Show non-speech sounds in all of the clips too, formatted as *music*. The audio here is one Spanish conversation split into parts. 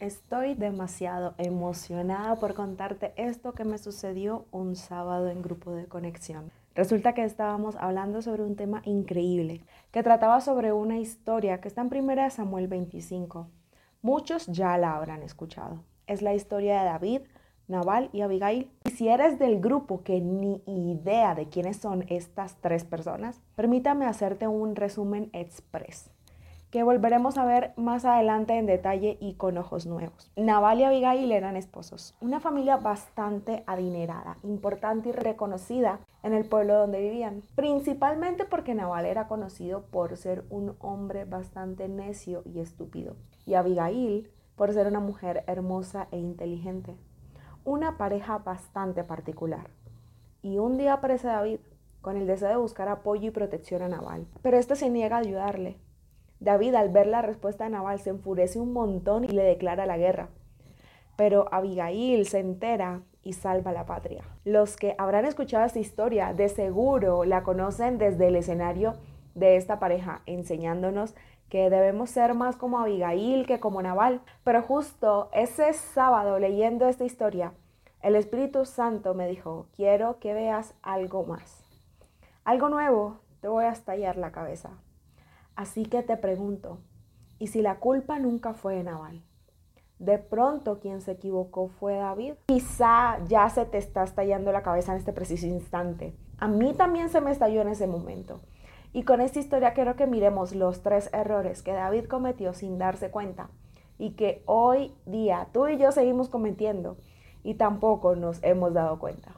Estoy demasiado emocionada por contarte esto que me sucedió un sábado en grupo de conexión. Resulta que estábamos hablando sobre un tema increíble, que trataba sobre una historia que está en 1 Samuel 25. Muchos ya la habrán escuchado. Es la historia de David, Nabal y Abigail. Y si eres del grupo que ni idea de quiénes son estas tres personas, permítame hacerte un resumen express que volveremos a ver más adelante en detalle y con ojos nuevos. Naval y Abigail eran esposos, una familia bastante adinerada, importante y reconocida en el pueblo donde vivían, principalmente porque Naval era conocido por ser un hombre bastante necio y estúpido, y Abigail por ser una mujer hermosa e inteligente. Una pareja bastante particular. Y un día aparece David con el deseo de buscar apoyo y protección a Naval, pero este se niega a ayudarle David al ver la respuesta de Nabal se enfurece un montón y le declara la guerra. Pero Abigail se entera y salva la patria. Los que habrán escuchado esta historia de seguro la conocen desde el escenario de esta pareja, enseñándonos que debemos ser más como Abigail que como Nabal. Pero justo ese sábado leyendo esta historia, el Espíritu Santo me dijo, quiero que veas algo más. Algo nuevo, te voy a estallar la cabeza. Así que te pregunto, ¿y si la culpa nunca fue de Naval? De pronto quien se equivocó fue David. Quizá ya se te está estallando la cabeza en este preciso instante. A mí también se me estalló en ese momento. Y con esta historia quiero que miremos los tres errores que David cometió sin darse cuenta y que hoy día tú y yo seguimos cometiendo y tampoco nos hemos dado cuenta.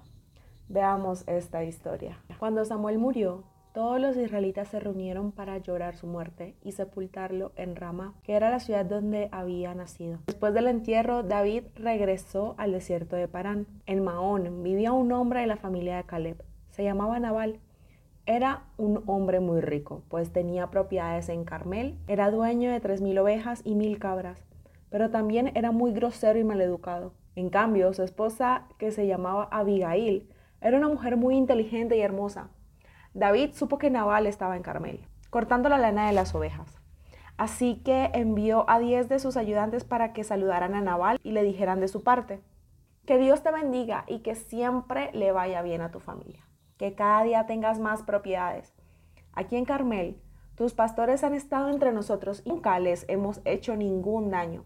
Veamos esta historia. Cuando Samuel murió, todos los israelitas se reunieron para llorar su muerte y sepultarlo en Ramá, que era la ciudad donde había nacido. Después del entierro, David regresó al desierto de Parán. En Maón vivía un hombre de la familia de Caleb. Se llamaba Nabal. Era un hombre muy rico, pues tenía propiedades en Carmel, era dueño de tres mil ovejas y mil cabras, pero también era muy grosero y maleducado. En cambio, su esposa, que se llamaba Abigail, era una mujer muy inteligente y hermosa. David supo que Nabal estaba en Carmel, cortando la lana de las ovejas. Así que envió a diez de sus ayudantes para que saludaran a Nabal y le dijeran de su parte, que Dios te bendiga y que siempre le vaya bien a tu familia, que cada día tengas más propiedades. Aquí en Carmel, tus pastores han estado entre nosotros y nunca les hemos hecho ningún daño,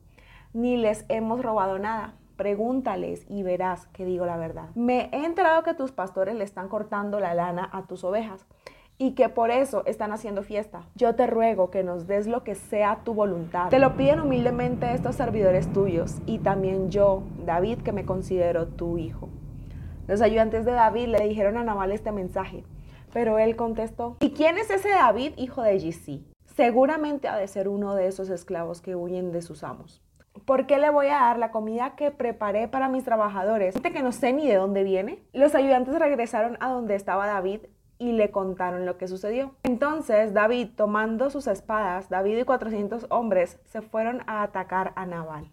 ni les hemos robado nada. Pregúntales y verás que digo la verdad. Me he enterado que tus pastores le están cortando la lana a tus ovejas y que por eso están haciendo fiesta. Yo te ruego que nos des lo que sea tu voluntad. Te lo piden humildemente estos servidores tuyos y también yo, David, que me considero tu hijo. Los ayudantes de David le dijeron a Nabal este mensaje, pero él contestó, ¿y quién es ese David, hijo de Jisí? Seguramente ha de ser uno de esos esclavos que huyen de sus amos. ¿Por qué le voy a dar la comida que preparé para mis trabajadores? Gente que no sé ni de dónde viene. Los ayudantes regresaron a donde estaba David y le contaron lo que sucedió. Entonces David, tomando sus espadas, David y 400 hombres se fueron a atacar a Nabal.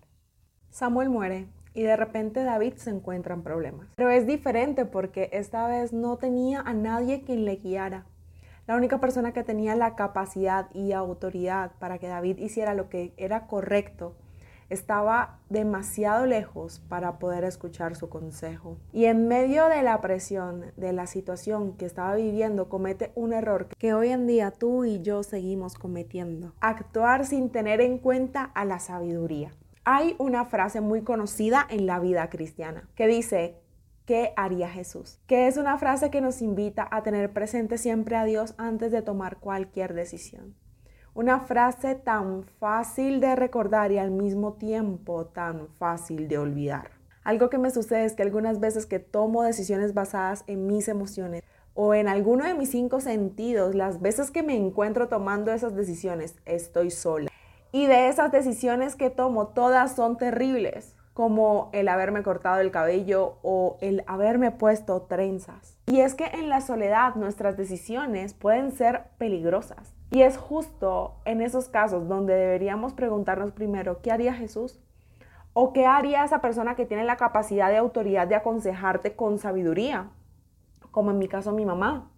Samuel muere y de repente David se encuentra en problemas. Pero es diferente porque esta vez no tenía a nadie quien le guiara. La única persona que tenía la capacidad y autoridad para que David hiciera lo que era correcto estaba demasiado lejos para poder escuchar su consejo. Y en medio de la presión de la situación que estaba viviendo, comete un error que hoy en día tú y yo seguimos cometiendo. Actuar sin tener en cuenta a la sabiduría. Hay una frase muy conocida en la vida cristiana que dice, ¿qué haría Jesús? Que es una frase que nos invita a tener presente siempre a Dios antes de tomar cualquier decisión. Una frase tan fácil de recordar y al mismo tiempo tan fácil de olvidar. Algo que me sucede es que algunas veces que tomo decisiones basadas en mis emociones o en alguno de mis cinco sentidos, las veces que me encuentro tomando esas decisiones, estoy sola. Y de esas decisiones que tomo, todas son terribles, como el haberme cortado el cabello o el haberme puesto trenzas. Y es que en la soledad nuestras decisiones pueden ser peligrosas. Y es justo en esos casos donde deberíamos preguntarnos primero, ¿qué haría Jesús? ¿O qué haría esa persona que tiene la capacidad de autoridad de aconsejarte con sabiduría? Como en mi caso mi mamá.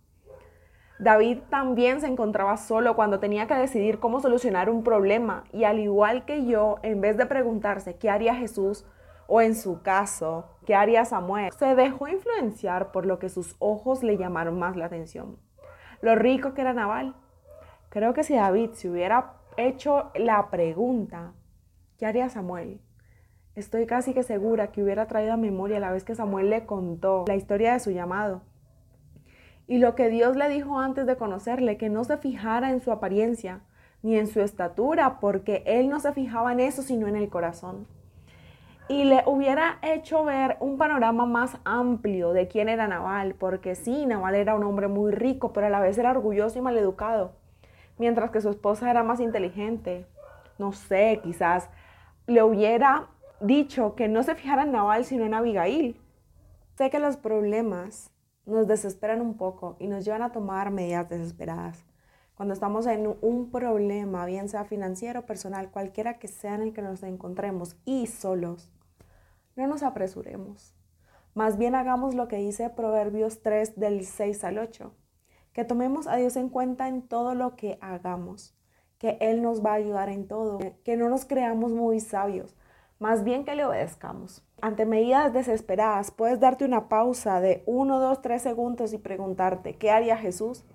David también se encontraba solo cuando tenía que decidir cómo solucionar un problema y al igual que yo, en vez de preguntarse qué haría Jesús o en su caso, qué haría Samuel, se dejó influenciar por lo que sus ojos le llamaron más la atención. Lo rico que era Naval. Creo que si David se hubiera hecho la pregunta, ¿qué haría Samuel? Estoy casi que segura que hubiera traído a memoria la vez que Samuel le contó la historia de su llamado y lo que Dios le dijo antes de conocerle, que no se fijara en su apariencia ni en su estatura, porque él no se fijaba en eso, sino en el corazón. Y le hubiera hecho ver un panorama más amplio de quién era Naval, porque sí, Naval era un hombre muy rico, pero a la vez era orgulloso y maleducado, mientras que su esposa era más inteligente. No sé, quizás le hubiera dicho que no se fijara en Naval, sino en Abigail. Sé que los problemas nos desesperan un poco y nos llevan a tomar medidas desesperadas. Cuando estamos en un problema, bien sea financiero, personal, cualquiera que sea en el que nos encontremos y solos, no nos apresuremos. Más bien hagamos lo que dice Proverbios 3 del 6 al 8, que tomemos a Dios en cuenta en todo lo que hagamos, que Él nos va a ayudar en todo, que no nos creamos muy sabios, más bien que le obedezcamos. Ante medidas desesperadas, puedes darte una pausa de 1, 2, 3 segundos y preguntarte, ¿qué haría Jesús?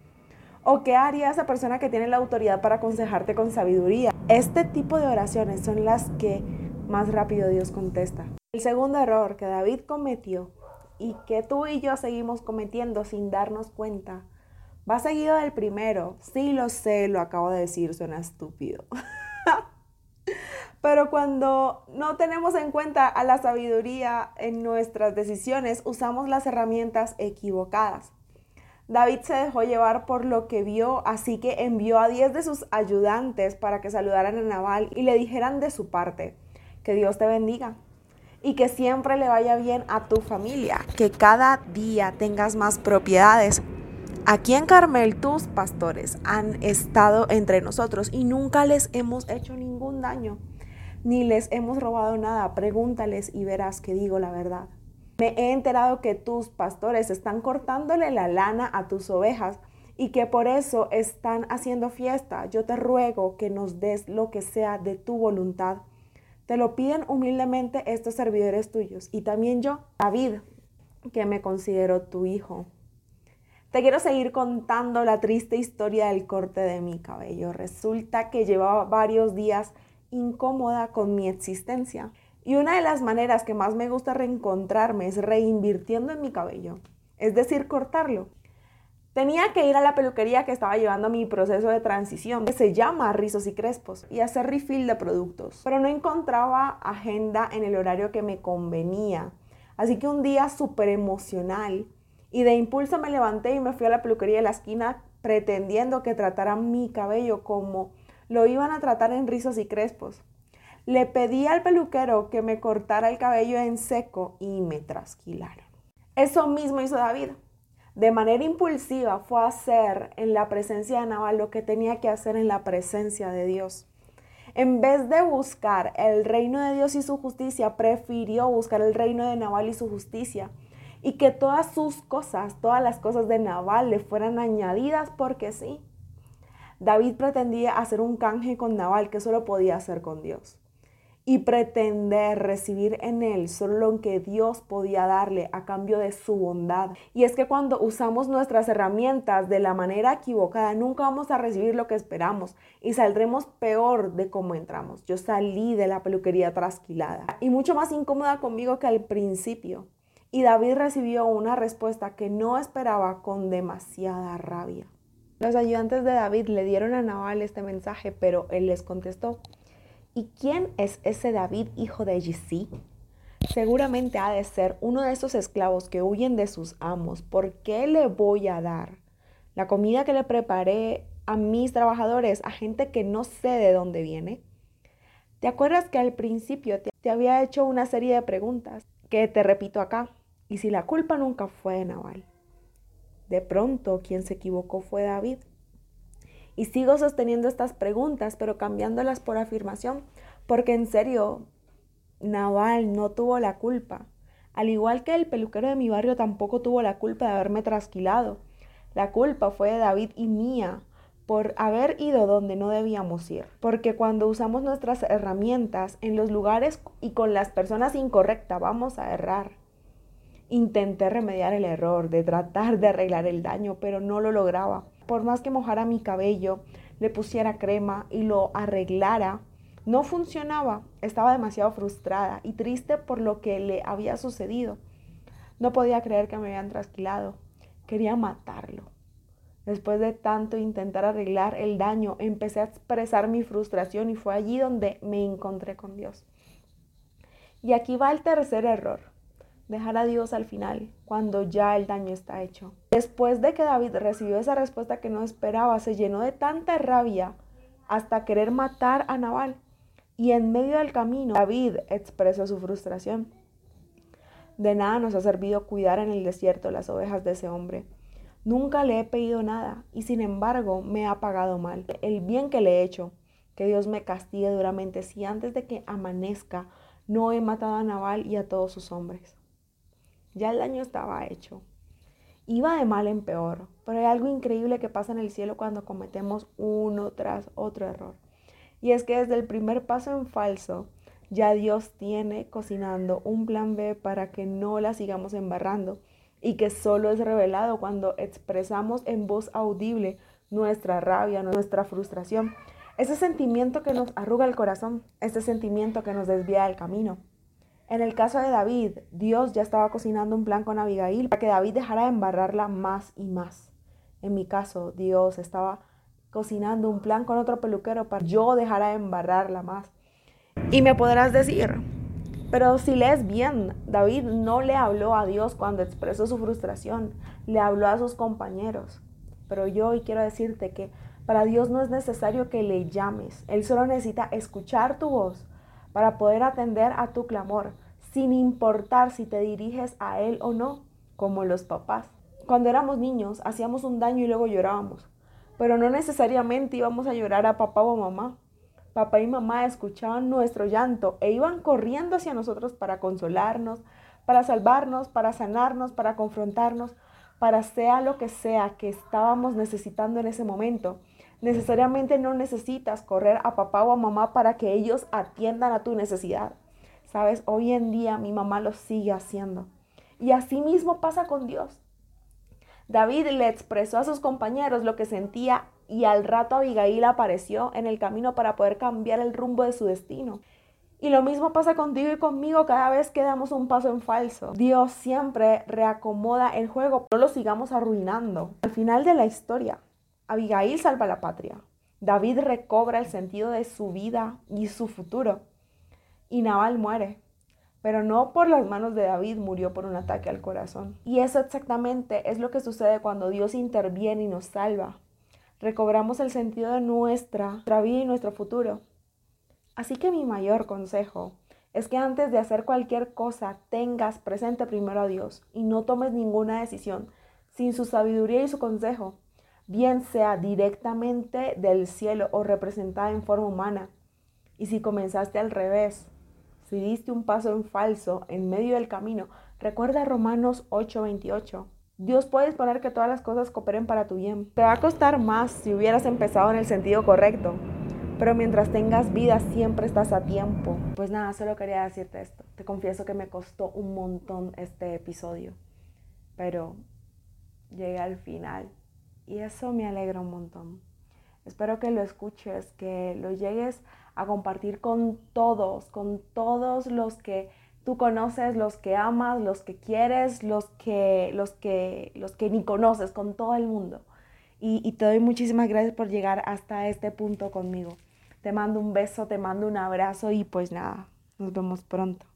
¿O qué haría esa persona que tiene la autoridad para aconsejarte con sabiduría? Este tipo de oraciones son las que más rápido Dios contesta. El segundo error que David cometió y que tú y yo seguimos cometiendo sin darnos cuenta, va seguido del primero. Sí lo sé, lo acabo de decir, suena estúpido. *laughs* Pero cuando no tenemos en cuenta a la sabiduría en nuestras decisiones, usamos las herramientas equivocadas. David se dejó llevar por lo que vio, así que envió a 10 de sus ayudantes para que saludaran a Naval y le dijeran de su parte, que Dios te bendiga y que siempre le vaya bien a tu familia, que cada día tengas más propiedades. Aquí en Carmel tus pastores han estado entre nosotros y nunca les hemos hecho ningún daño ni les hemos robado nada. Pregúntales y verás que digo la verdad. Me he enterado que tus pastores están cortándole la lana a tus ovejas y que por eso están haciendo fiesta. Yo te ruego que nos des lo que sea de tu voluntad. Te lo piden humildemente estos servidores tuyos y también yo, David, que me considero tu hijo. Te quiero seguir contando la triste historia del corte de mi cabello. Resulta que llevaba varios días incómoda con mi existencia. Y una de las maneras que más me gusta reencontrarme es reinvirtiendo en mi cabello, es decir, cortarlo. Tenía que ir a la peluquería que estaba llevando mi proceso de transición, que se llama Rizos y Crespos, y hacer refill de productos, pero no encontraba agenda en el horario que me convenía. Así que un día súper emocional y de impulso me levanté y me fui a la peluquería de la esquina pretendiendo que tratara mi cabello como lo iban a tratar en rizos y crespos. Le pedí al peluquero que me cortara el cabello en seco y me trasquilaron. Eso mismo hizo David. De manera impulsiva fue a hacer en la presencia de Naval lo que tenía que hacer en la presencia de Dios. En vez de buscar el reino de Dios y su justicia, prefirió buscar el reino de Naval y su justicia. Y que todas sus cosas, todas las cosas de Naval le fueran añadidas porque sí. David pretendía hacer un canje con Nabal que solo podía hacer con Dios. Y pretender recibir en él solo lo que Dios podía darle a cambio de su bondad. Y es que cuando usamos nuestras herramientas de la manera equivocada, nunca vamos a recibir lo que esperamos y saldremos peor de cómo entramos. Yo salí de la peluquería trasquilada y mucho más incómoda conmigo que al principio. Y David recibió una respuesta que no esperaba con demasiada rabia. Los ayudantes de David le dieron a Nabal este mensaje, pero él les contestó, ¿y quién es ese David, hijo de Gisí? Seguramente ha de ser uno de esos esclavos que huyen de sus amos. ¿Por qué le voy a dar la comida que le preparé a mis trabajadores, a gente que no sé de dónde viene? ¿Te acuerdas que al principio te, había hecho una serie de preguntas que te repito acá? Y si la culpa nunca fue de Nabal. De pronto, quien se equivocó fue David. Y sigo sosteniendo estas preguntas, pero cambiándolas por afirmación, porque en serio, Naval no tuvo la culpa. Al igual que el peluquero de mi barrio tampoco tuvo la culpa de haberme trasquilado. La culpa fue de David y mía por haber ido donde no debíamos ir. Porque cuando usamos nuestras herramientas en los lugares y con las personas incorrectas vamos a errar. Intenté remediar el error, de tratar de arreglar el daño, pero no lo lograba. Por más que mojara mi cabello, le pusiera crema y lo arreglara, no funcionaba. Estaba demasiado frustrada y triste por lo que le había sucedido. No podía creer que me habían trasquilado. Quería matarlo. Después de tanto intentar arreglar el daño, empecé a expresar mi frustración y fue allí donde me encontré con Dios. Y aquí va el tercer error, dejar a Dios al final, cuando ya el daño está hecho. Después de que David recibió esa respuesta que no esperaba, se llenó de tanta rabia hasta querer matar a Nabal. Y en medio del camino, David expresó su frustración. De nada nos ha servido cuidar en el desierto las ovejas de ese hombre. Nunca le he pedido nada y sin embargo me ha pagado mal. El bien que le he hecho, que Dios me castigue duramente si antes de que amanezca no he matado a Naval y a todos sus hombres. Ya el daño estaba hecho. Iba de mal en peor, pero hay algo increíble que pasa en el cielo cuando cometemos uno tras otro error. Y es que desde el primer paso en falso, ya Dios tiene cocinando un plan B para que no la sigamos embarrando y que solo es revelado cuando expresamos en voz audible nuestra rabia, nuestra frustración, ese sentimiento que nos arruga el corazón, ese sentimiento que nos desvía del camino. En el caso de David, Dios ya estaba cocinando un plan con Abigail para que David dejara de embarrarla más y más. En mi caso, Dios estaba cocinando un plan con otro peluquero para yo dejara de embarrarla más. Y me podrás decir, pero si lees bien, David no le habló a Dios cuando expresó su frustración, le habló a sus compañeros. Pero yo hoy quiero decirte que para Dios no es necesario que le llames, Él solo necesita escuchar tu voz para poder atender a tu clamor, sin importar si te diriges a Él o no, como los papás. Cuando éramos niños hacíamos un daño y luego llorábamos, pero no necesariamente íbamos a llorar a papá o mamá papá y mamá escuchaban nuestro llanto e iban corriendo hacia nosotros para consolarnos, para salvarnos, para sanarnos, para confrontarnos, para sea lo que sea que estábamos necesitando en ese momento. Necesariamente no necesitas correr a papá o a mamá para que ellos atiendan a tu necesidad. Sabes, hoy en día mi mamá lo sigue haciendo. Y así mismo pasa con Dios. David le expresó a sus compañeros lo que sentía y al rato Abigail apareció en el camino para poder cambiar el rumbo de su destino. Y lo mismo pasa contigo y conmigo cada vez que damos un paso en falso. Dios siempre reacomoda el juego, no lo sigamos arruinando. Al final de la historia, Abigail salva la patria. David recobra el sentido de su vida y su futuro. Y Nabal muere. Pero no por las manos de David murió por un ataque al corazón. Y eso exactamente es lo que sucede cuando Dios interviene y nos salva recobramos el sentido de nuestra, vida y nuestro futuro. Así que mi mayor consejo es que antes de hacer cualquier cosa tengas presente primero a Dios y no tomes ninguna decisión sin su sabiduría y su consejo, bien sea directamente del cielo o representada en forma humana. Y si comenzaste al revés, si diste un paso en falso en medio del camino, recuerda Romanos 8:28 Dios puede disponer que todas las cosas cooperen para tu bien. Te va a costar más si hubieras empezado en el sentido correcto, pero mientras tengas vida siempre estás a tiempo. Pues nada, solo quería decirte esto. Te confieso que me costó un montón este episodio, pero llegué al final y eso me alegra un montón. Espero que lo escuches, que lo llegues a compartir con todos, con todos los que Tú conoces los que amas, los que quieres, los que, los que, los que ni conoces, con todo el mundo. Y, y te doy muchísimas gracias por llegar hasta este punto conmigo. Te mando un beso, te mando un abrazo y pues nada, nos vemos pronto.